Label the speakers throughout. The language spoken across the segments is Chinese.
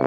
Speaker 1: 大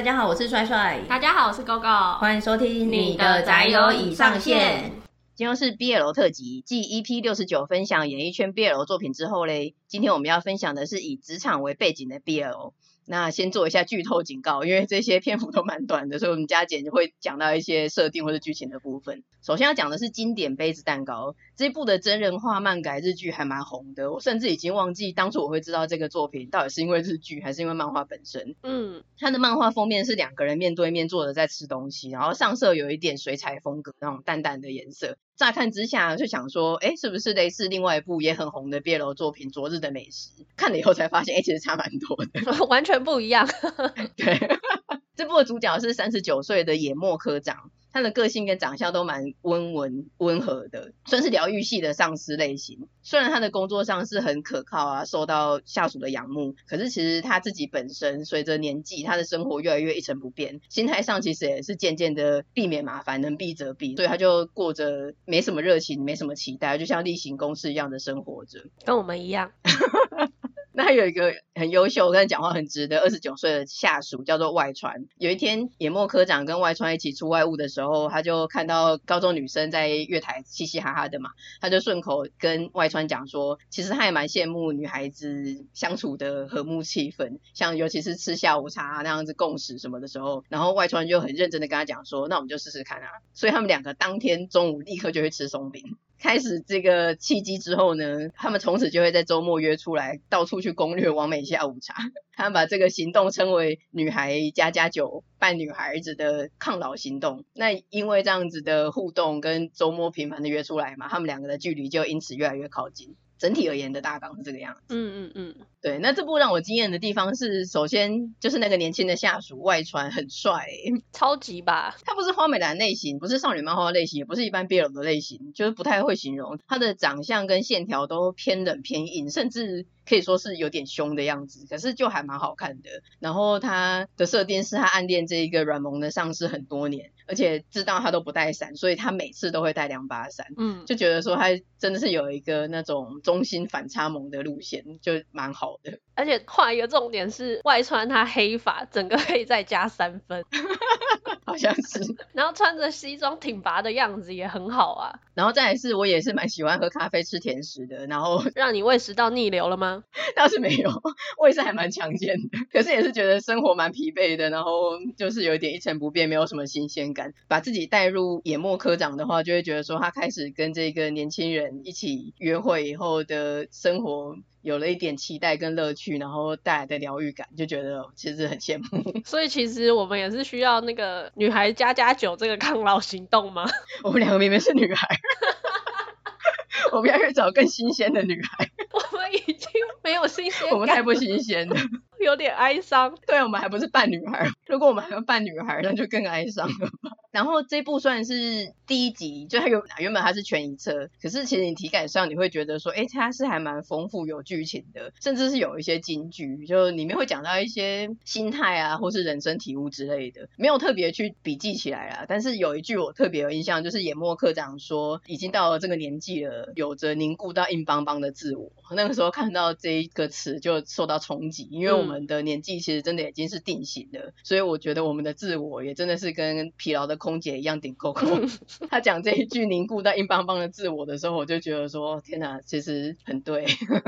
Speaker 1: 家好，我是帅帅。
Speaker 2: 大家好，我是 GoGo。
Speaker 1: 欢迎收听
Speaker 2: 你的宅友已上线。
Speaker 1: 今天是 BL 特辑，继 EP 六十九分享演艺圈 BL 作品之后嘞，今天我们要分享的是以职场为背景的 BL。那先做一下剧透警告，因为这些篇幅都蛮短的，所以我们加减会讲到一些设定或者剧情的部分。首先要讲的是经典杯子蛋糕这部的真人化漫改日剧还蛮红的，我甚至已经忘记当初我会知道这个作品到底是因为日剧还是因为漫画本身。嗯，它的漫画封面是两个人面对面坐着在吃东西，然后上色有一点水彩风格那种淡淡的颜色。乍看之下就想说，哎，是不是类似另外一部也很红的 BL 作品《昨日的美食》？看了以后才发现，哎，其实差蛮多的，
Speaker 2: 完全不一样。
Speaker 1: 对，这部的主角是三十九岁的野末科长。他的个性跟长相都蛮温文温和的，算是疗愈系的上司类型。虽然他的工作上是很可靠啊，受到下属的仰慕，可是其实他自己本身随着年纪，他的生活越来越一成不变，心态上其实也是渐渐的避免麻烦，能避则避，所以他就过着没什么热情、没什么期待，就像例行公事一样的生活着，
Speaker 2: 跟我们一样。
Speaker 1: 那还有一个很优秀，跟讲话很直的二十九岁的下属，叫做外川。有一天，野末科长跟外川一起出外务的时候，他就看到高中女生在月台嘻嘻哈哈的嘛，他就顺口跟外川讲说，其实他也蛮羡慕女孩子相处的和睦气氛，像尤其是吃下午茶那样子共食什么的时候，然后外川就很认真的跟他讲说，那我们就试试看啊。所以他们两个当天中午立刻就会吃松饼。开始这个契机之后呢，他们从此就会在周末约出来，到处去攻略王美下午茶。他们把这个行动称为“女孩加加酒扮女孩子的抗老行动”。那因为这样子的互动跟周末频繁的约出来嘛，他们两个的距离就因此越来越靠近。整体而言的大纲是这个样子。嗯嗯嗯，对。那这部让我惊艳的地方是，首先就是那个年轻的下属外传很帅，欸，
Speaker 2: 超级吧。
Speaker 1: 他不是花美男类型，不是少女漫画类型，也不是一般 BL 的类型，就是不太会形容。他的长相跟线条都偏冷偏硬，甚至。可以说是有点凶的样子，可是就还蛮好看的。然后他的设定是他暗恋这一个软萌的上司很多年，而且知道他都不带伞，所以他每次都会带两把伞。嗯，就觉得说他真的是有一个那种中心反差萌的路线，就蛮好
Speaker 2: 而且画一个重点是外穿他黑发，整个可以再加三分。
Speaker 1: 好像是，
Speaker 2: 然后穿着西装挺拔的样子也很好啊。
Speaker 1: 然后再来是，我也是蛮喜欢喝咖啡、吃甜食的。然后
Speaker 2: 让你胃食道逆流了吗？
Speaker 1: 倒是没有，胃是还蛮强健的。可是也是觉得生活蛮疲惫的，然后就是有一点一成不变，没有什么新鲜感。把自己带入野末科长的话，就会觉得说他开始跟这个年轻人一起约会以后的生活。有了一点期待跟乐趣，然后带来的疗愈感，就觉得其实很羡慕。
Speaker 2: 所以其实我们也是需要那个女孩加加酒这个抗老行动吗？
Speaker 1: 我们两个明明是女孩，我们要去找更新鲜的女孩。
Speaker 2: 我们已经没有新鲜，
Speaker 1: 我们太不新鲜了，
Speaker 2: 有点哀伤。
Speaker 1: 对，我们还不是扮女孩，如果我们还要扮女孩，那就更哀伤了。然后这部算是第一集，就它原原本它是全一册，可是其实你体感上你会觉得说，哎，它是还蛮丰富有剧情的，甚至是有一些金句，就里面会讲到一些心态啊，或是人生体悟之类的，没有特别去笔记起来啦。但是有一句我特别有印象，就是野末科长说，已经到了这个年纪了，有着凝固到硬邦邦的自我。那个时候看到这一个词就受到冲击，因为我们的年纪其实真的已经是定型的，嗯、所以我觉得我们的自我也真的是跟疲劳的。空姐一样顶扣扣，他讲这一句凝固在硬邦邦的自我的时候，我就觉得说天哪，其实很对。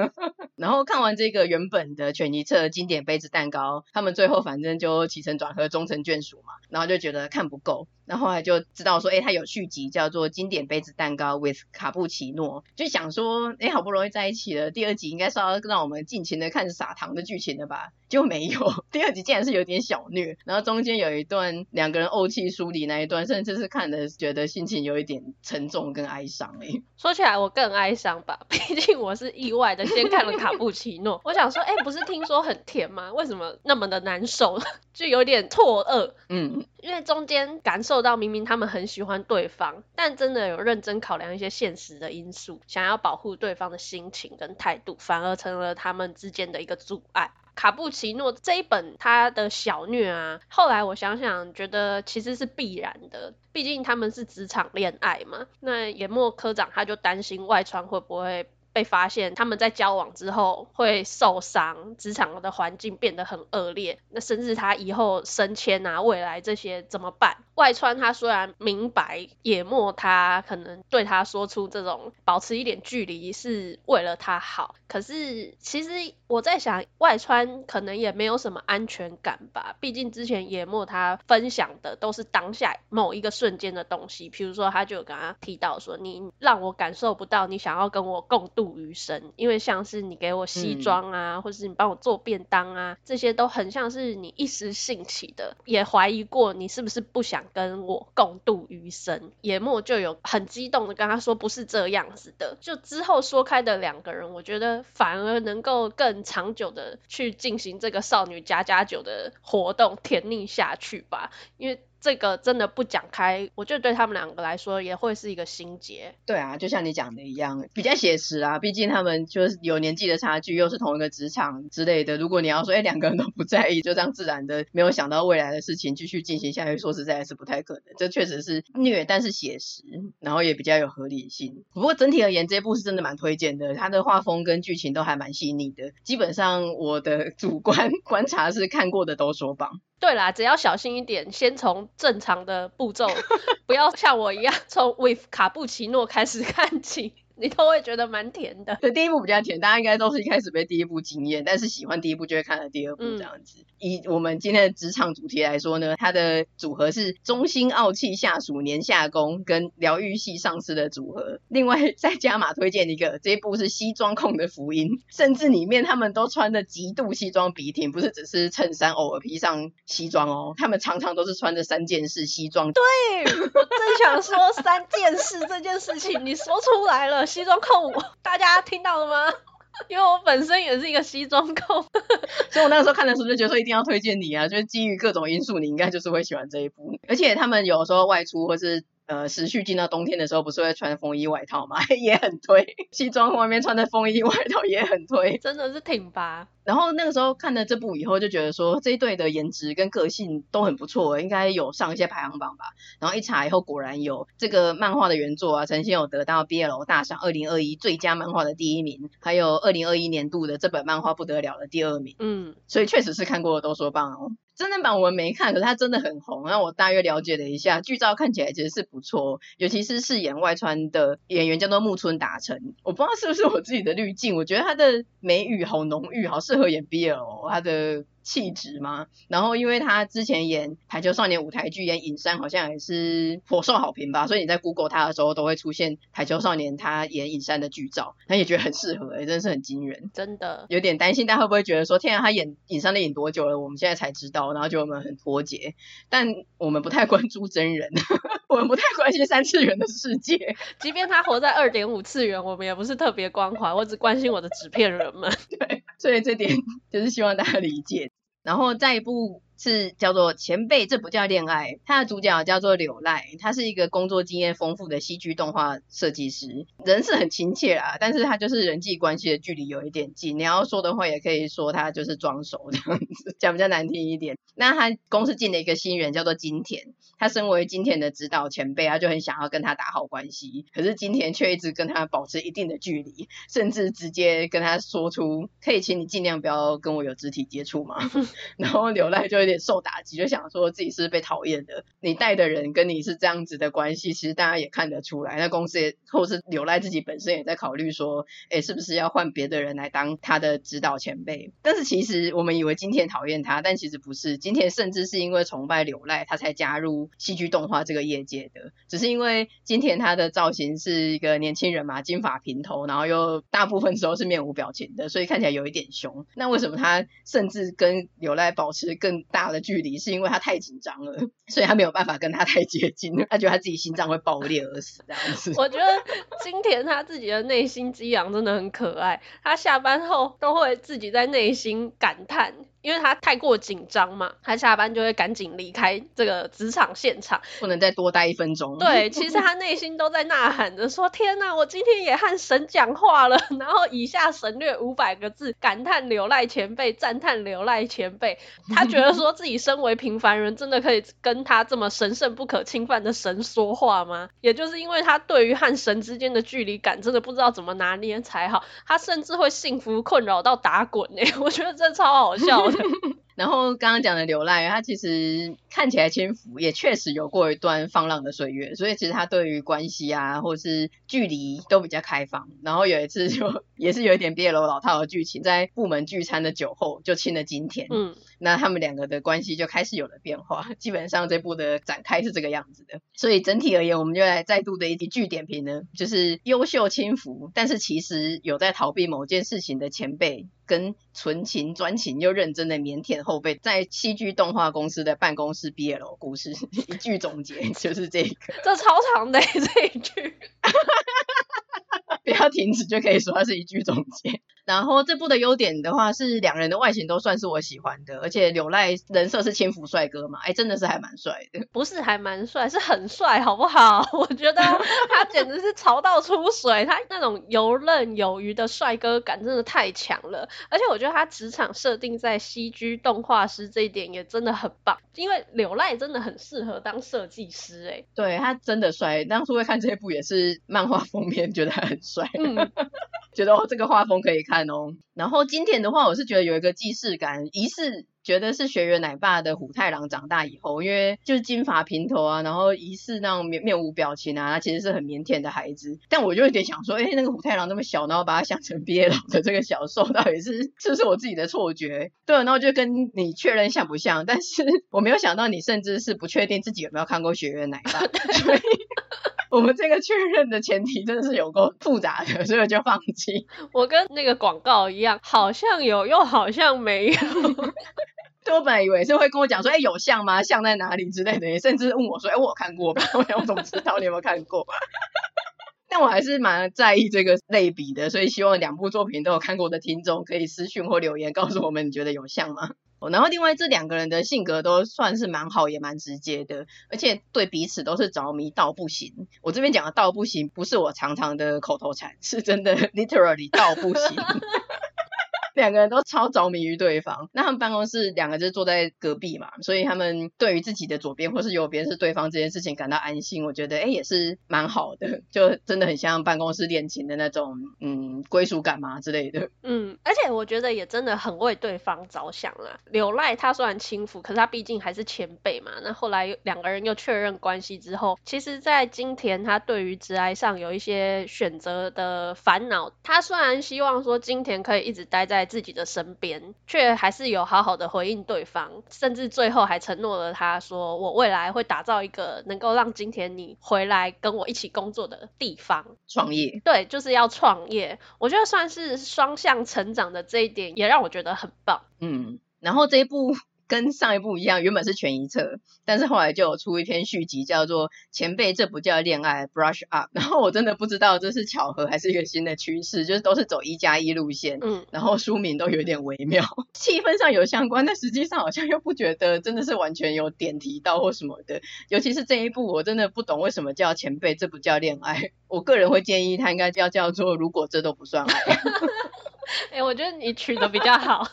Speaker 1: 然后看完这个原本的犬一册经典杯子蛋糕，他们最后反正就起承转合终成眷属嘛，然后就觉得看不够。然后后来就知道说，哎，他有续集叫做《经典杯子蛋糕 with 卡布奇诺》，就想说，哎，好不容易在一起了，第二集应该是要让我们尽情的看撒糖的剧情了吧？就没有，第二集竟然是有点小虐，然后中间有一段两个人怄气疏离那一段，甚至是看的觉得心情有一点沉重跟哀伤。哎，
Speaker 2: 说起来我更哀伤吧，毕竟我是意外的先看了卡布奇诺，我想说，哎，不是听说很甜吗？为什么那么的难受？就有点错愕。嗯，因为中间感受。受到明明他们很喜欢对方，但真的有认真考量一些现实的因素，想要保护对方的心情跟态度，反而成了他们之间的一个阻碍。卡布奇诺这一本他的小虐啊，后来我想想，觉得其实是必然的，毕竟他们是职场恋爱嘛。那野末科长他就担心外川会不会。被发现他们在交往之后会受伤，职场的环境变得很恶劣，那甚至他以后升迁啊，未来这些怎么办？外川他虽然明白野末他可能对他说出这种保持一点距离是为了他好，可是其实我在想，外川可能也没有什么安全感吧，毕竟之前野末他分享的都是当下某一个瞬间的东西，譬如说他就有跟他提到说，你让我感受不到你想要跟我共度。度余生，因为像是你给我西装啊，嗯、或是你帮我做便当啊，这些都很像是你一时兴起的，也怀疑过你是不是不想跟我共度余生。野末就有很激动的跟他说，不是这样子的。就之后说开的两个人，我觉得反而能够更长久的去进行这个少女家家酒的活动，甜腻下去吧，因为。这个真的不讲开，我觉得对他们两个来说也会是一个心结。
Speaker 1: 对啊，就像你讲的一样，比较写实啊。毕竟他们就是有年纪的差距，又是同一个职场之类的。如果你要说，哎，两个人都不在意，就这样自然的没有想到未来的事情继续进行下去，说实在是不太可能。这确实是虐，但是写实，然后也比较有合理性。不过整体而言，这部是真的蛮推荐的。它的画风跟剧情都还蛮细腻的。基本上我的主观 观察是看过的都说棒。
Speaker 2: 对啦，只要小心一点，先从正常的步骤，不要像我一样从 with 卡布奇诺开始看起。你都会觉得蛮甜的。
Speaker 1: 对，第一部比较甜，大家应该都是一开始被第一部惊艳，但是喜欢第一部就会看了第二部这样子。嗯、以我们今天的职场主题来说呢，它的组合是中心傲气下属年下攻跟疗愈系上司的组合。另外再加码推荐一个，这一部是西装控的福音，甚至里面他们都穿的极度西装笔挺，不是只是衬衫偶尔披上西装哦，他们常常都是穿着三件式西装。
Speaker 2: 对，我正想说三件式这件事情，你说出来了。西装控，大家听到了吗？因为我本身也是一个西装控，
Speaker 1: 所以我那个时候看的时候就觉得说一定要推荐你啊，就是基于各种因素，你应该就是会喜欢这一部。而且他们有时候外出或是呃持续进到冬天的时候，不是会穿风衣外套嘛？也很推，西装外面穿的风衣外套也很推，
Speaker 2: 真的是挺拔。
Speaker 1: 然后那个时候看了这部以后，就觉得说这一对的颜值跟个性都很不错，应该有上一些排行榜吧。然后一查以后，果然有这个漫画的原作啊，曾经有得到 BL 大赏二零二一最佳漫画的第一名，还有二零二一年度的这本漫画不得了的第二名。嗯，所以确实是看过的都说棒哦。真人版我们没看，可是它真的很红。那我大约了解了一下，剧照看起来其实是不错，尤其是饰演外川的演员叫做木村达成。我不知道是不是我自己的滤镜，我觉得他的美语好浓郁，好适合演 BL，他的。气质吗？然后因为他之前演《排球少年》舞台剧演尹山，好像也是颇受好评吧，所以你在 Google 他的时候都会出现《排球少年》他演尹山的剧照，他也觉得很适合，欸，真是很惊人，
Speaker 2: 真的
Speaker 1: 有点担心大家会不会觉得说，天啊，他演尹山的演多久了？我们现在才知道，然后就我们很脱节，但我们不太关注真人，我们不太关心三次元的世界，
Speaker 2: 即便他活在二点五次元，我们也不是特别关怀，我只关心我的纸片人们，
Speaker 1: 对，所以这点就是希望大家理解。然后再一部是叫做前辈，这不叫恋爱。他的主角叫做柳赖，他是一个工作经验丰富的戏剧动画设计师，人是很亲切啊，但是他就是人际关系的距离有一点近。你要说的话，也可以说他就是装熟这样子，讲比较难听一点。那他公司进了一个新人，叫做金田。他身为金田的指导前辈，他就很想要跟他打好关系。可是金田却一直跟他保持一定的距离，甚至直接跟他说出：“可以请你尽量不要跟我有肢体接触吗？” 然后柳赖就有点受打击，就想说自己是被讨厌的。你带的人跟你是这样子的关系，其实大家也看得出来。那公司也或是柳赖自己本身也在考虑说：“哎，是不是要换别的人来当他的指导前辈？”但是其实我们以为金田讨厌他，但其实不是。今天甚至是因为崇拜柳赖，他才加入戏剧动画这个业界的。只是因为今天他的造型是一个年轻人嘛，金发平头，然后又大部分时候是面无表情的，所以看起来有一点凶。那为什么他甚至跟柳赖保持更大的距离？是因为他太紧张了，所以他没有办法跟他太接近，他觉得他自己心脏会爆裂而死这样子。
Speaker 2: 我觉得金田他自己的内心激昂真的很可爱，他下班后都会自己在内心感叹。因为他太过紧张嘛，他下班就会赶紧离开这个职场现场，
Speaker 1: 不能再多待一分钟。
Speaker 2: 对，其实他内心都在呐喊着说：“天哪，我今天也和神讲话了。”然后以下省略五百个字，感叹柳赖前辈，赞叹柳赖前辈。他觉得说自己身为平凡人，真的可以跟他这么神圣不可侵犯的神说话吗？也就是因为他对于和神之间的距离感，真的不知道怎么拿捏才好。他甚至会幸福困扰到打滚诶，我觉得这超好笑的。
Speaker 1: 然后刚刚讲的柳赖，他其实看起来轻浮，也确实有过一段放浪的岁月，所以其实他对于关系啊，或是距离都比较开放。然后有一次就 也是有一点 BL 老套的剧情，在部门聚餐的酒后就亲了金田，嗯，那他们两个的关系就开始有了变化。基本上这部的展开是这个样子的，所以整体而言，我们就来再度的一句点评呢，就是优秀轻浮，但是其实有在逃避某件事情的前辈。跟纯情专情又认真的腼腆后辈，在戏剧动画公司的办公室 BL 故事，一句总结 就是这个，
Speaker 2: 这超长的这一句。
Speaker 1: 不要停止就可以说它是一句总结。然后这部的优点的话是两人的外形都算是我喜欢的，而且柳赖人设是轻浮帅哥嘛，哎，真的是还蛮帅的。
Speaker 2: 不是还蛮帅，是很帅，好不好？我觉得他简直是潮到出水，他那种游刃有余的帅哥感真的太强了。而且我觉得他职场设定在 CG 动画师这一点也真的很棒，因为柳赖真的很适合当设计师，哎，对
Speaker 1: 他真的帅。当初会看这部也是漫画封面，觉得他很帅。嗯，觉得哦，这个画风可以看哦。然后金田的话，我是觉得有一个既视感，疑似觉得是学员奶爸的虎太郎长大以后，因为就是金发平头啊，然后疑似那种面面无表情啊，他其实是很腼腆的孩子。但我就有点想说，哎，那个虎太郎那么小，然后把他想成毕业老的这个小受，到底是是不是我自己的错觉？对，然后就跟你确认像不像？但是我没有想到你甚至是不确定自己有没有看过学员奶爸，所以。我们这个确认的前提真的是有够复杂的，所以我就放弃。
Speaker 2: 我跟那个广告一样，好像有，又好像没有。
Speaker 1: 对，我本来以为是会跟我讲说，哎，有像吗？像在哪里之类的，也甚至问我说，哎，我有看过吧？我想我怎么知道你有没有看过？但我还是蛮在意这个类比的，所以希望两部作品都有看过的听众可以私讯或留言告诉我们，你觉得有像吗？然后另外这两个人的性格都算是蛮好，也蛮直接的，而且对彼此都是着迷到不行。我这边讲的到不行，不是我常常的口头禅，是真的 literally 到不行。两个人都超着迷于对方，那他们办公室两个就坐在隔壁嘛，所以他们对于自己的左边或是右边是对方这件事情感到安心，我觉得哎也是蛮好的，就真的很像办公室恋情的那种嗯归属感嘛之类的。
Speaker 2: 嗯，而且我觉得也真的很为对方着想啦。柳赖他虽然轻浮，可是他毕竟还是前辈嘛。那后来两个人又确认关系之后，其实，在金田他对于职涯上有一些选择的烦恼。他虽然希望说金田可以一直待在自己的身边，却还是有好好的回应对方，甚至最后还承诺了他说：“我未来会打造一个能够让今天你回来跟我一起工作的地方。”
Speaker 1: 创业，
Speaker 2: 对，就是要创业。我觉得算是双向成长的这一点，也让我觉得很棒。
Speaker 1: 嗯，然后这一部。跟上一部一样，原本是全一册，但是后来就有出一篇续集，叫做《前辈这不叫恋爱》，Brush Up。然后我真的不知道这是巧合还是一个新的趋势，就是都是走一加一路线，嗯，然后书名都有点微妙，气氛上有相关，但实际上好像又不觉得真的是完全有点提到或什么的。尤其是这一部，我真的不懂为什么叫前辈这不叫恋爱。我个人会建议他应该要叫做如果这都不算爱。
Speaker 2: 哎、欸，我觉得你取的比较好，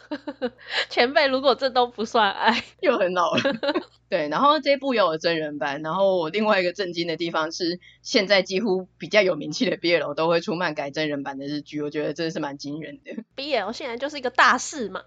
Speaker 2: 前辈。如果这都不算爱，
Speaker 1: 又很老了。对，然后这部有真人版，然后我另外一个震惊的地方是，现在几乎比较有名气的 BL 都会出漫改真人版的日剧，我觉得真的是蛮惊人的。
Speaker 2: BL 现在就是一个大事嘛。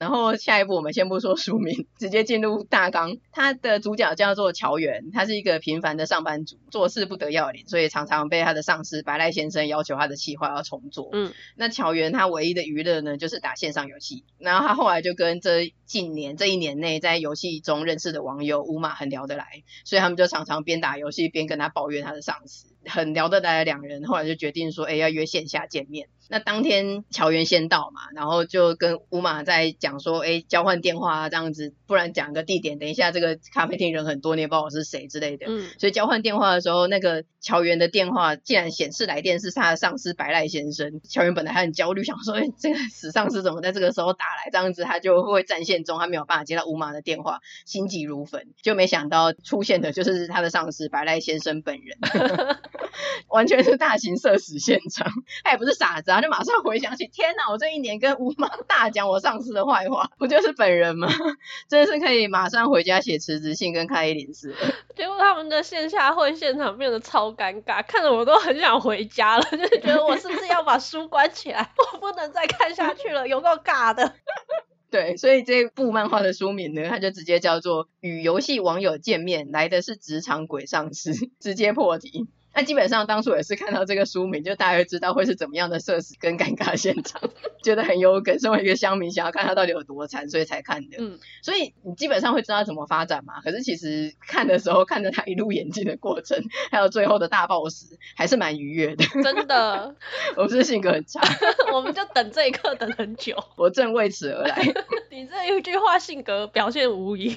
Speaker 1: 然后下一步我们先不说书名，直接进入大纲。他的主角叫做乔元，他是一个平凡的上班族，做事不得要领，所以常常被他的上司白赖先生要求他的企划要重做。嗯，那乔元他唯一的娱乐呢，就是打线上游戏。然后他后来就跟这近年这一年内在游戏中认识的网友乌马很聊得来，所以他们就常常边打游戏边跟他抱怨他的上司，很聊得来的两人后来就决定说，哎，要约线下见面。那当天乔元先到嘛，然后就跟乌马在讲说，哎，交换电话啊，这样子，不然讲个地点，等一下这个咖啡厅人很多，你也不知道我是谁之类的。嗯，所以交换电话的时候，那个乔元的电话竟然显示来电是他的上司白赖先生。乔元本来还很焦虑，想说，哎，这个死上司怎么在这个时候打来？这样子他就会战线中，他没有办法接到乌马的电话，心急如焚，就没想到出现的就是他的上司白赖先生本人，完全是大型社死现场。他也不是傻子啊，就马上回想起，天哪，我这一年跟乌马大讲我上司的坏话，不就是本人吗？真的是可以马上回家写辞职信跟开一零四。
Speaker 2: 结果他们的线下会现场变得超尴尬，看得我都很想回家了，就是觉得我是不是要把书关起来，我不能再看下去了，有够尬的。
Speaker 1: 对，所以这部漫画的书名呢，它就直接叫做《与游戏网友见面来的是职场鬼上司》，直接破题。那基本上当初也是看到这个书名，就大概知道会是怎么样的社死跟尴尬现场，觉得很有梗。身为一个乡民，想要看他到底有多惨，所以才看的。嗯，所以你基本上会知道怎么发展嘛。可是其实看的时候，看着他一路演进的过程，还有最后的大 boss，还是蛮愉悦的。
Speaker 2: 真的，
Speaker 1: 我不是性格很差，
Speaker 2: 我们就等这一刻等很久。
Speaker 1: 我正为此而来。
Speaker 2: 你这一句话性格表现无疑。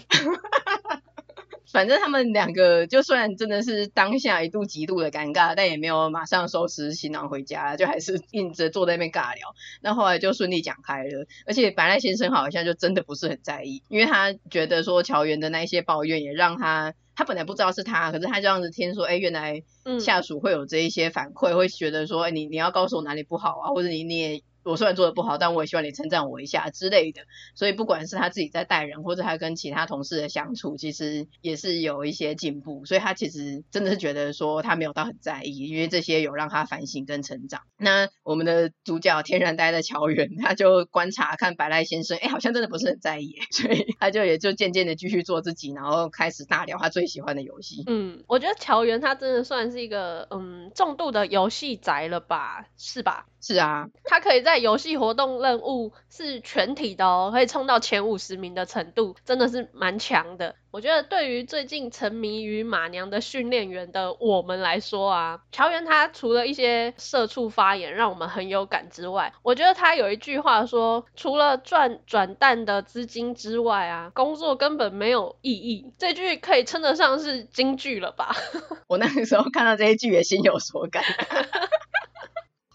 Speaker 1: 反正他们两个就算真的是当下一度极度的尴尬，但也没有马上收拾行囊回家，就还是硬着坐在那边尬聊。那后来就顺利讲开了，而且白赖先生好像就真的不是很在意，因为他觉得说乔元的那一些抱怨也让他，他本来不知道是他，可是他这样子听说，哎，原来下属会有这一些反馈，会觉得说，哎，你你要告诉我哪里不好啊，或者你你也。我虽然做的不好，但我也希望你称赞我一下之类的。所以不管是他自己在带人，或者他跟其他同事的相处，其实也是有一些进步。所以他其实真的是觉得说他没有到很在意，因为这些有让他反省跟成长。那我们的主角天然呆的乔元，他就观察看白赖先生，哎，好像真的不是很在意，所以他就也就渐渐的继续做自己，然后开始大聊他最喜欢的游戏。
Speaker 2: 嗯，我觉得乔元他真的算是一个嗯重度的游戏宅了吧，是吧？
Speaker 1: 是啊，
Speaker 2: 他可以在游戏活动任务是全体的哦，可以冲到前五十名的程度，真的是蛮强的。我觉得对于最近沉迷于马娘的训练员的我们来说啊，乔元他除了一些社畜发言让我们很有感之外，我觉得他有一句话说，除了赚转蛋的资金之外啊，工作根本没有意义。这句可以称得上是金句了吧？
Speaker 1: 我那个时候看到这一句也心有所感。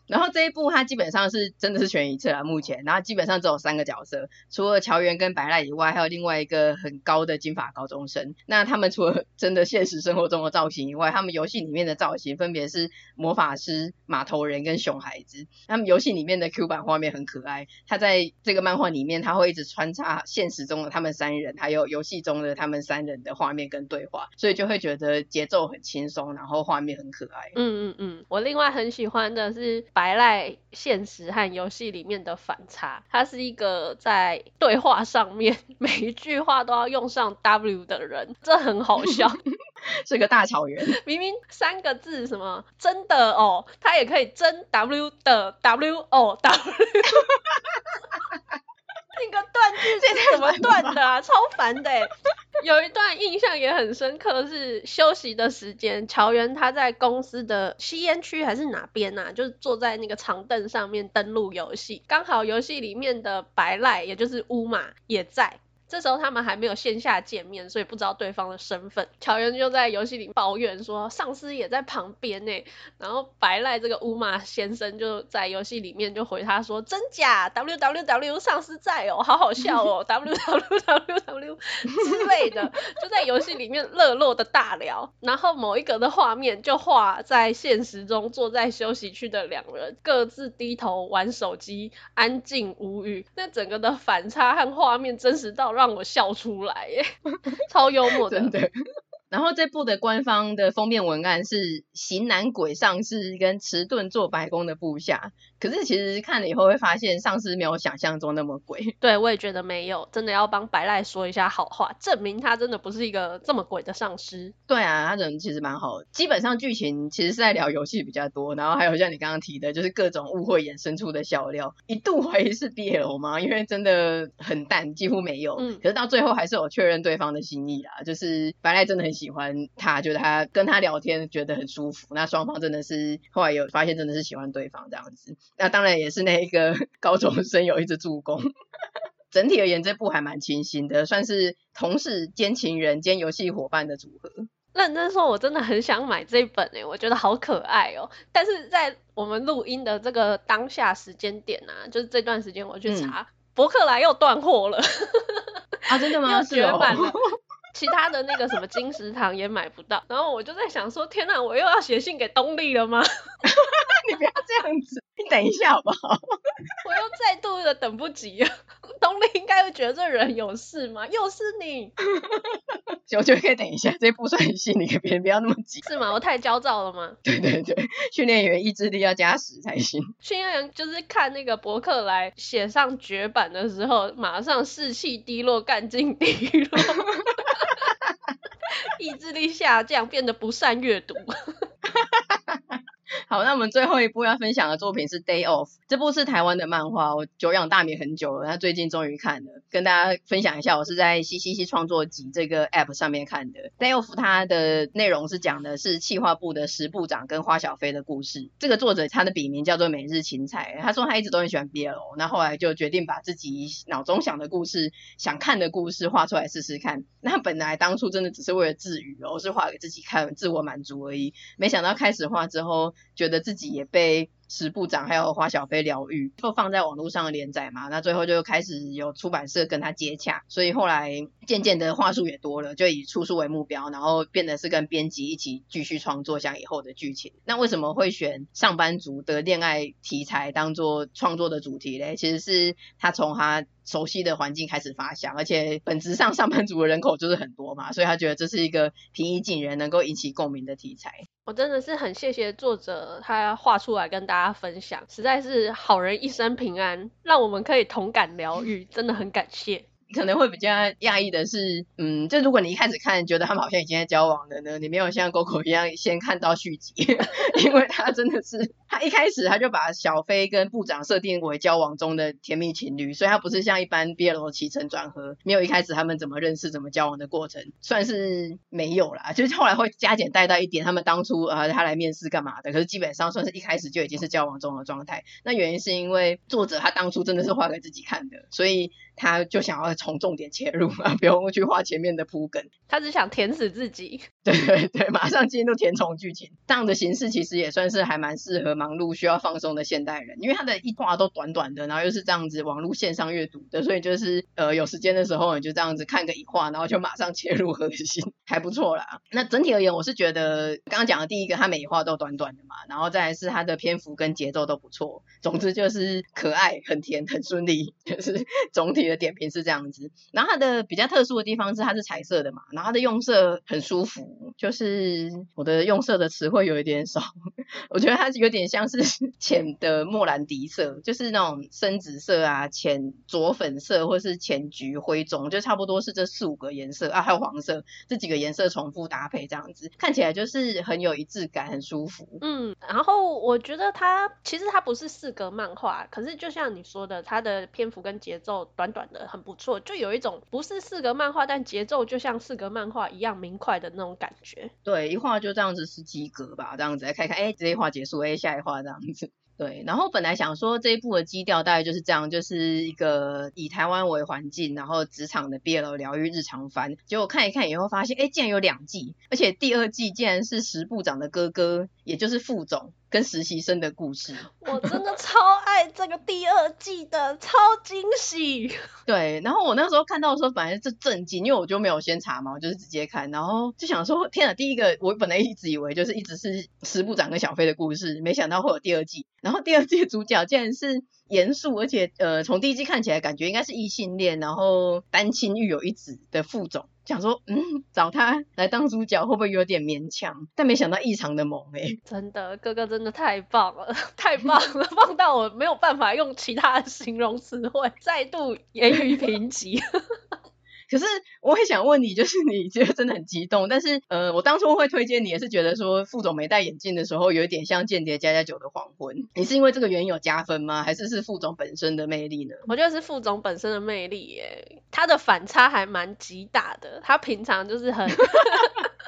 Speaker 1: 然后这一部它基本上是真的是悬疑册啊，目前，然后基本上只有三个角色，除了乔元跟白赖以外，还有另外一个很高的金发高中生。那他们除了真的现实生活中的造型以外，他们游戏里面的造型分别是魔法师、马头人跟熊孩子。他们游戏里面的 Q 版画面很可爱，他在这个漫画里面他会一直穿插现实中的他们三人，还有游戏中的他们三人的画面跟对话，所以就会觉得节奏很轻松，然后画面很可爱。
Speaker 2: 嗯嗯嗯，我另外很喜欢的是。白赖现实和游戏里面的反差，他是一个在对话上面 每一句话都要用上 W 的人，这很好笑，
Speaker 1: 是个大草原。
Speaker 2: 明明三个字什么真的哦，他也可以真 W 的 W 哦 W。那个断句是怎么断的啊？超烦的欸。有一段印象也很深刻，是休息的时间，乔元他在公司的吸烟区还是哪边呐？就是坐在那个长凳上面登录游戏，刚好游戏里面的白赖，也就是乌马也在。这时候他们还没有线下见面，所以不知道对方的身份。乔元就在游戏里抱怨说，上司也在旁边呢。然后白赖这个乌马先生就在游戏里面就回他说，真假？W W W 上司在哦，好好笑哦，W W W W 之类的，就在游戏里面热络的大聊。然后某一个的画面就画在现实中坐在休息区的两人各自低头玩手机，安静无语。那整个的反差和画面真实到。让我笑出来耶，超幽默的。真的。
Speaker 1: 然后这部的官方的封面文案是型男鬼上司跟迟钝做白宫的部下，可是其实看了以后会发现上司没有想象中那么鬼。
Speaker 2: 对，我也觉得没有，真的要帮白赖说一下好话，证明他真的不是一个这么鬼的上司。
Speaker 1: 对啊，他人其实蛮好的。基本上剧情其实是在聊游戏比较多，然后还有像你刚刚提的，就是各种误会衍生出的笑料，一度怀疑是 BL 吗？因为真的很淡，几乎没有。嗯。可是到最后还是有确认对方的心意啦，就是白赖真的很。喜欢他，觉得他跟他聊天觉得很舒服。那双方真的是后来有发现，真的是喜欢对方这样子。那当然也是那一个高中生有一直助攻。整体而言，这部还蛮清新的，算是同事兼情人兼游戏伙伴的组合。
Speaker 2: 认真说，我真的很想买这本诶，我觉得好可爱哦。但是在我们录音的这个当下时间点啊，就是这段时间我去查，嗯、博客来又断货了。
Speaker 1: 啊，真的吗？
Speaker 2: 绝版了。其他的那个什么金石堂也买不到。然后我就在想说，天哪，我又要写信给东丽了吗？
Speaker 1: 你不要这样子，你等一下好不好？
Speaker 2: 我又再度的等不及了。东丽应该会觉得这人有事吗？又是你。
Speaker 1: 我觉得可以等一下，这不算信，你给别人不要那么急。
Speaker 2: 是吗？我太焦躁了吗？
Speaker 1: 对对对，训练员意志力要加十才行。
Speaker 2: 训练员就是看那个博客来写上绝版的时候，马上士气低落，干劲低落，意志力下降，变得不善阅读。
Speaker 1: 好，那我们最后一部要分享的作品是《Day Off》，这部是台湾的漫画，我久仰大名很久了，他最近终于看了，跟大家分享一下，我是在 CCC 创作集这个 App 上面看的。《Day Off》它的内容是讲的是企划部的石部长跟花小飞的故事。这个作者他的笔名叫做每日芹菜，他说他一直都很喜欢 BL，那后来就决定把自己脑中想的故事、想看的故事画出来试试看。那本来当初真的只是为了自娱，哦是画给自己看，自我满足而已。没想到开始画之后，觉得自己也被石部长还有花小飞疗愈，就放在网络上的连载嘛，那最后就开始有出版社跟他接洽，所以后来渐渐的话术也多了，就以出书为目标，然后变得是跟编辑一起继续创作像以后的剧情。那为什么会选上班族的恋爱题材当做创作的主题嘞？其实是他从他熟悉的环境开始发祥，而且本质上上班族的人口就是很多嘛，所以他觉得这是一个平易近人、能够引起共鸣的题材。
Speaker 2: 我真的是很谢谢作者，他画出来跟大家分享，实在是好人一生平安，让我们可以同感疗愈，真的很感谢。
Speaker 1: 可能会比较讶异的是，嗯，就如果你一开始看觉得他们好像已经在交往了呢，你没有像狗狗一样先看到续集，因为他真的是他一开始他就把小飞跟部长设定为交往中的甜蜜情侣，所以他不是像一般 BL 起承转合，没有一开始他们怎么认识、怎么交往的过程，算是没有啦。就是后来会加减带到一点，他们当初、呃、他来面试干嘛的，可是基本上算是一开始就已经是交往中的状态。那原因是因为作者他当初真的是画给自己看的，所以他就想要。从重点切入啊，不用去画前面的铺梗。
Speaker 2: 他只想填死自己。
Speaker 1: 对对对，马上进入填充剧情。这样的形式其实也算是还蛮适合忙碌需要放松的现代人，因为他的一画都短短的，然后又是这样子网络线上阅读的，所以就是呃有时间的时候你就这样子看个一画，然后就马上切入核心，还不错啦。那整体而言，我是觉得刚刚讲的第一个，他每一画都短短的嘛，然后再来是他的篇幅跟节奏都不错。总之就是可爱、很甜、很顺利，就是总体的点评是这样。然后它的比较特殊的地方是它是彩色的嘛，然后它的用色很舒服，就是我的用色的词汇有一点少，我觉得它有点像是浅的莫兰迪色，就是那种深紫色啊、浅左粉色或是浅橘灰棕，就差不多是这四五个颜色啊，还有黄色这几个颜色重复搭配这样子，看起来就是很有一致感，很舒服。
Speaker 2: 嗯，然后我觉得它其实它不是四格漫画，可是就像你说的，它的篇幅跟节奏短短的很不错。就有一种不是四格漫画，但节奏就像四格漫画一样明快的那种感觉。
Speaker 1: 对，一画就这样子是及格吧，这样子来看看，哎，这一画结束，哎，下一画这样子。对，然后本来想说这一部的基调大概就是这样，就是一个以台湾为环境，然后职场的 BL 疗愈日常番。结果看一看以后发现，哎，竟然有两季，而且第二季竟然是石部长的哥哥，也就是副总。跟实习生的故事，
Speaker 2: 我真的超爱这个第二季的，超惊喜。
Speaker 1: 对，然后我那时候看到的时候，反正是震惊，因为我就没有先查嘛，我就是直接看，然后就想说，天啊，第一个我本来一直以为就是一直是石部长跟小飞的故事，没想到会有第二季，然后第二季主角竟然是严肃，而且呃，从第一季看起来感觉应该是异性恋，然后单亲育有一子的副总。想说，嗯，找他来当主角会不会有点勉强？但没想到异常的猛哎、
Speaker 2: 真的，哥哥真的太棒了，太棒了，棒到我没有办法用其他的形容词汇再度言语评级。
Speaker 1: 可是我也想问你，就是 你觉得真的很激动，但是呃，我当初会推荐你也是觉得说副总没戴眼镜的时候，有一点像《间谍加加九》的黄昏。你是因为这个原因有加分吗？还是是副总本身的魅力呢？
Speaker 2: 我觉得是副总本身的魅力耶，他的反差还蛮极大的。他平常就是很。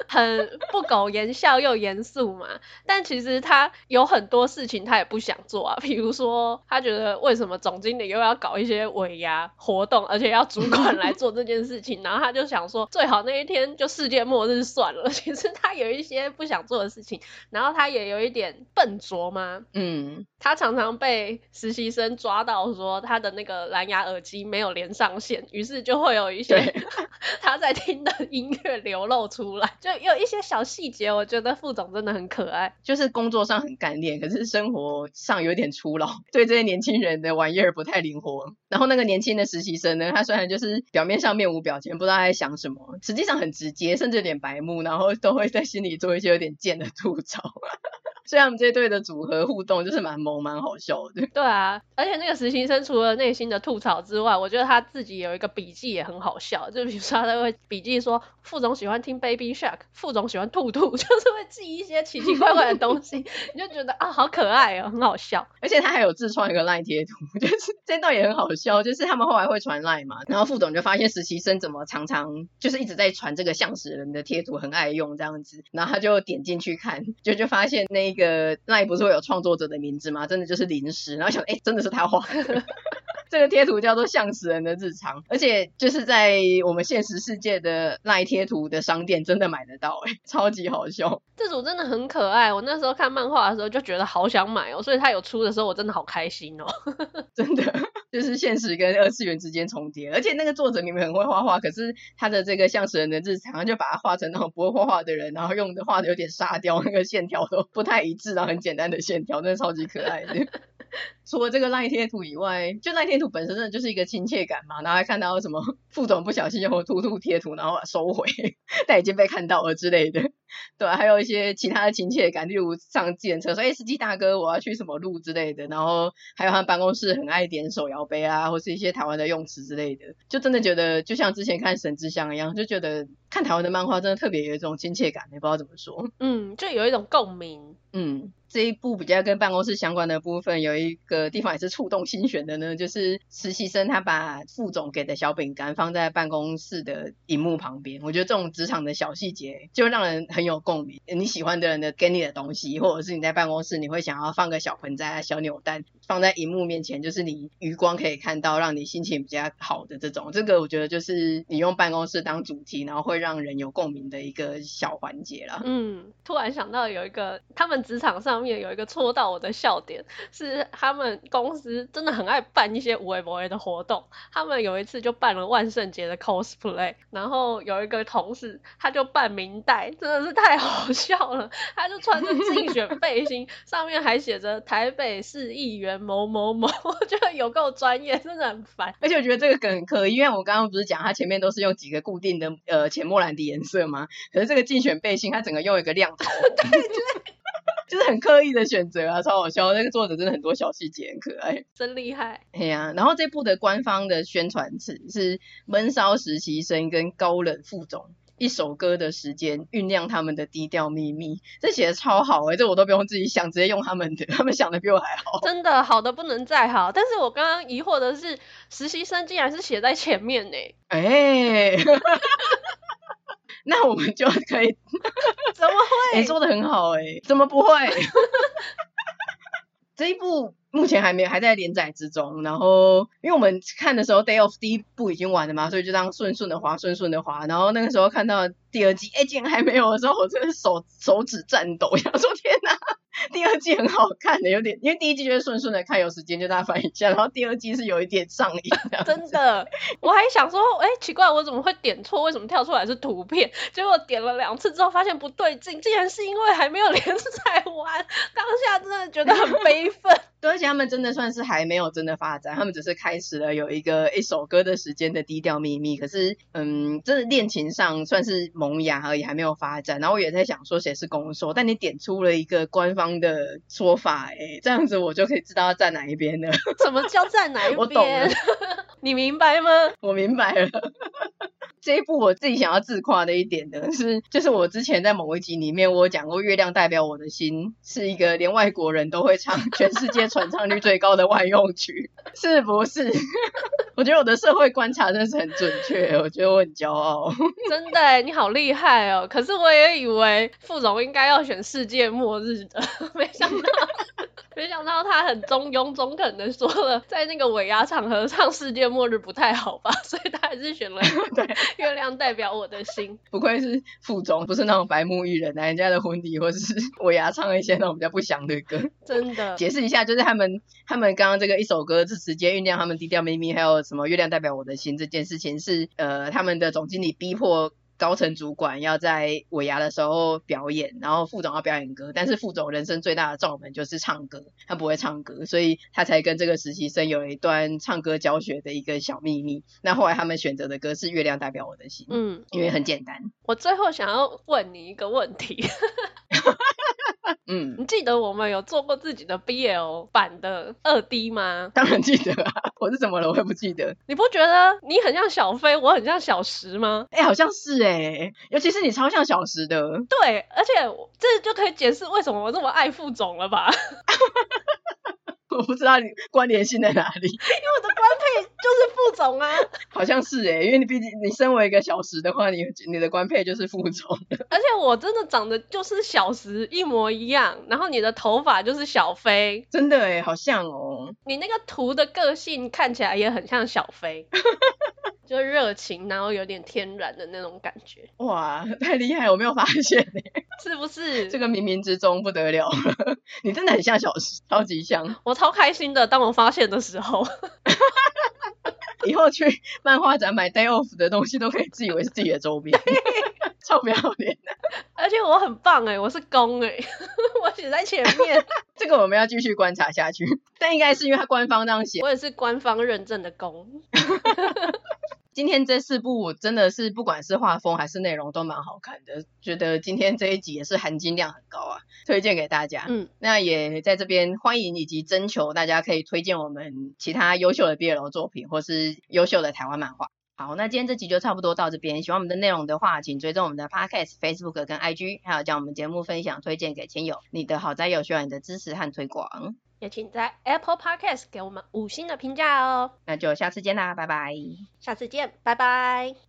Speaker 2: 很不苟言笑又严肃嘛。但其实他有很多事情他也不想做啊，比如说他觉得为什么总经理又要搞一些尾牙活动，而且要主管来做这件事情，然后他就想说最好那一天就世界末日算了。其实他有一些不想做的事情，然后他也有一点笨拙嘛。嗯，他常常被实习生抓到说他的那个蓝牙耳机没有连上线，于是就会有一些 他在听的音乐流露出来，就有一些小细节，我觉得副总真的很可爱，
Speaker 1: 就是工作上很干练，可是生活上有点粗鲁，对这些年轻人的玩意儿不太灵活。然后那个年轻的实习生呢，他虽然就是表面上面无表情，不知道在想什么，实际上很直接，甚至有点白目，然后都会在心里做一些有点贱的吐槽。所以他们这对的组合互动就是蛮萌蛮好笑的。
Speaker 2: 对啊，而且那个实习生除了内心的吐槽之外，我觉得他自己有一个笔记也很好笑，就比如说他都会笔记说副总喜欢听 Baby Shark，副总喜欢兔兔，就是会记一些奇奇怪怪的东西，你就觉得啊好可爱哦，很好笑。
Speaker 1: 而且他还有自创一个 LINE 贴图，就是这段也很好笑，就是他们后来会传 LINE 嘛，然后副总就发现实习生怎么常常就是一直在传这个像死人的贴图，很爱用这样子，然后他就点进去看，就就发现那一个。呃，那也不是会有创作者的名字吗？真的就是临时，然后想，哎、真的是他画。这个贴图叫做“像死人的日常”，而且就是在我们现实世界的赖贴图的商店真的买得到，哎，超级好笑。
Speaker 2: 这组真的很可爱，我那时候看漫画的时候就觉得好想买哦，所以它有出的时候我真的好开心哦。
Speaker 1: 真的，就是现实跟二次元之间重叠，而且那个作者明明很会画画，可是他的这个像死人的日常就把它画成那种不会画画的人，然后用的画的有点沙雕，那个线条都不太一致，然后很简单的线条，真的超级可爱的。除了这个赖贴图以外，就赖贴图本身真的就是一个亲切感嘛。然后还看到什么副总不小心用兔兔贴图，然后收回，但已经被看到了之类的。对，还有一些其他的亲切感，例如上计程车说：“哎，司机大哥，我要去什么路之类的。”然后还有他办公室很爱点手摇杯啊，或是一些台湾的用词之类的，就真的觉得就像之前看神之乡一样，就觉得看台湾的漫画真的特别有一种亲切感，也不知道怎么说。
Speaker 2: 嗯，就有一种共鸣。
Speaker 1: 嗯。这一部比较跟办公室相关的部分，有一个地方也是触动心弦的呢，就是实习生他把副总给的小饼干放在办公室的荧幕旁边。我觉得这种职场的小细节就让人很有共鸣。你喜欢的人的给你的东西，或者是你在办公室你会想要放个小盆栽、小扭蛋放在荧幕面前，就是你余光可以看到，让你心情比较好的这种。这个我觉得就是你用办公室当主题，然后会让人有共鸣的一个小环节啦。
Speaker 2: 嗯，突然想到有一个他们职场上。面有一个戳到我的笑点，是他们公司真的很爱办一些无为不为的活动。他们有一次就办了万圣节的 cosplay，然后有一个同事他就扮明代，真的是太好笑了。他就穿着竞选背心，上面还写着台北市议员某某某，我觉得有够专业，真的很烦。
Speaker 1: 而且我觉得这个梗很可以，因为我刚刚不是讲他前面都是用几个固定的呃浅莫兰的颜色吗？可是这个竞选背心，他整个用一个亮桃。对 对。就是很刻意的选择啊，超好笑。那个作者真的很多小细节很可爱，
Speaker 2: 真厉害。
Speaker 1: 哎呀、啊，然后这部的官方的宣传词是闷骚实习生跟高冷副总一首歌的时间酝酿他们的低调秘密，这写的超好哎、欸，这我都不用自己想，直接用他们的，他们想的比我还好。
Speaker 2: 真的好的不能再好。但是我刚刚疑惑的是，实习生竟然是写在前面呢、欸？哎、欸。
Speaker 1: 那我们就可以，
Speaker 2: 怎么会？
Speaker 1: 你说的很好哎、欸，怎么不会？这一部目前还没有，还在连载之中。然后，因为我们看的时候，Day of 第一部已经完了嘛，所以就这样顺顺的滑，顺顺的滑。然后那个时候看到第二季，哎，竟然还没有的时候，我真的手手指颤抖，想说天哪！第二季很好看的，有点，因为第一季就是顺顺的看，有时间就大家翻一下，然后第二季是有一点上瘾。
Speaker 2: 真的，我还想说，哎，奇怪，我怎么会点错？为什么跳出来是图片？结果点了两次之后，发现不对劲，竟然是因为还没有连载完。当下真的觉得很悲愤。
Speaker 1: 对，而且他们真的算是还没有真的发展，他们只是开始了有一个一首歌的时间的低调秘密。可是，嗯，真的恋情上算是萌芽而已，还没有发展。然后我也在想说谁是攻受，但你点出了一个官方的说法，哎，这样子我就可以知道要站哪一边了。
Speaker 2: 什么叫站哪一边？
Speaker 1: 我懂了，
Speaker 2: 你明白吗？
Speaker 1: 我明白了。这一部我自己想要自夸的一点的是，就是我之前在某一集里面我讲过，《月亮代表我的心》是一个连外国人都会唱、全世界传唱率最高的万用曲，是不是？我觉得我的社会观察真是很准确，我觉得我很骄傲。
Speaker 2: 真的，你好厉害哦！可是我也以为副总应该要选世界末日的，没想到。没想到他很中庸中肯的说了，在那个尾牙场合唱世界末日不太好吧，所以他还是选了 对月亮代表我的心。
Speaker 1: 不愧是副总，不是那种白目艺人，人家的婚礼或是尾牙唱一些那种比较不祥的歌。
Speaker 2: 真的，
Speaker 1: 解释一下，就是他们他们刚刚这个一首歌是直接酝酿他们低调秘密，还有什么月亮代表我的心这件事情是呃他们的总经理逼迫。高层主管要在尾牙的时候表演，然后副总要表演歌，但是副总人生最大的罩门就是唱歌，他不会唱歌，所以他才跟这个实习生有一段唱歌教学的一个小秘密。那后来他们选择的歌是《月亮代表我的心》，嗯，因为很简单。
Speaker 2: 我最后想要问你一个问题。
Speaker 1: 嗯，
Speaker 2: 你记得我们有做过自己的 BL 版的二 D 吗？
Speaker 1: 当然记得啊，我是怎么了？我也不记得？
Speaker 2: 你不觉得你很像小飞，我很像小石吗？
Speaker 1: 哎、欸，好像是哎、欸，尤其是你超像小石的。
Speaker 2: 对，而且这就可以解释为什么我这么爱副总了吧？
Speaker 1: 我不知道你关联性在哪里，因为
Speaker 2: 我的官配就是副总啊，
Speaker 1: 好像是哎、欸，因为你毕竟你身为一个小时的话，你你的官配就是副总，
Speaker 2: 而且我真的长得就是小时一模一样，然后你的头发就是小飞，
Speaker 1: 真的哎、欸，好像哦，
Speaker 2: 你那个图的个性看起来也很像小飞。就热情，然后有点天然的那种感觉。
Speaker 1: 哇，太厉害！我没有发现呢，
Speaker 2: 是不是？
Speaker 1: 这个冥冥之中不得了了，你真的很像小石，超级像。
Speaker 2: 我超开心的，当我发现的时候。
Speaker 1: 以后去漫画展买 Day Off 的东西，都可以自以为是自己的周边，超不要脸的。
Speaker 2: 而且我很棒哎，我是攻哎，我写在前面。
Speaker 1: 这个我们要继续观察下去，但应该是因为他官方这样写。
Speaker 2: 我也是官方认证的攻。
Speaker 1: 今天这四部真的是不管是画风还是内容都蛮好看的，觉得今天这一集也是含金量很高啊，推荐给大家。嗯，那也在这边欢迎以及征求大家可以推荐我们其他优秀的 BL 作品或是优秀的台湾漫画。好，那今天这集就差不多到这边。喜欢我们的内容的话，请追踪我们的 Podcast、Facebook 跟 IG，还有将我们节目分享推荐给亲友。你的好在有需要你的支持和推广。
Speaker 2: 也请在 Apple Podcast 给我们五星的评价哦。
Speaker 1: 那就下次见啦，拜拜。
Speaker 2: 下次见，拜拜。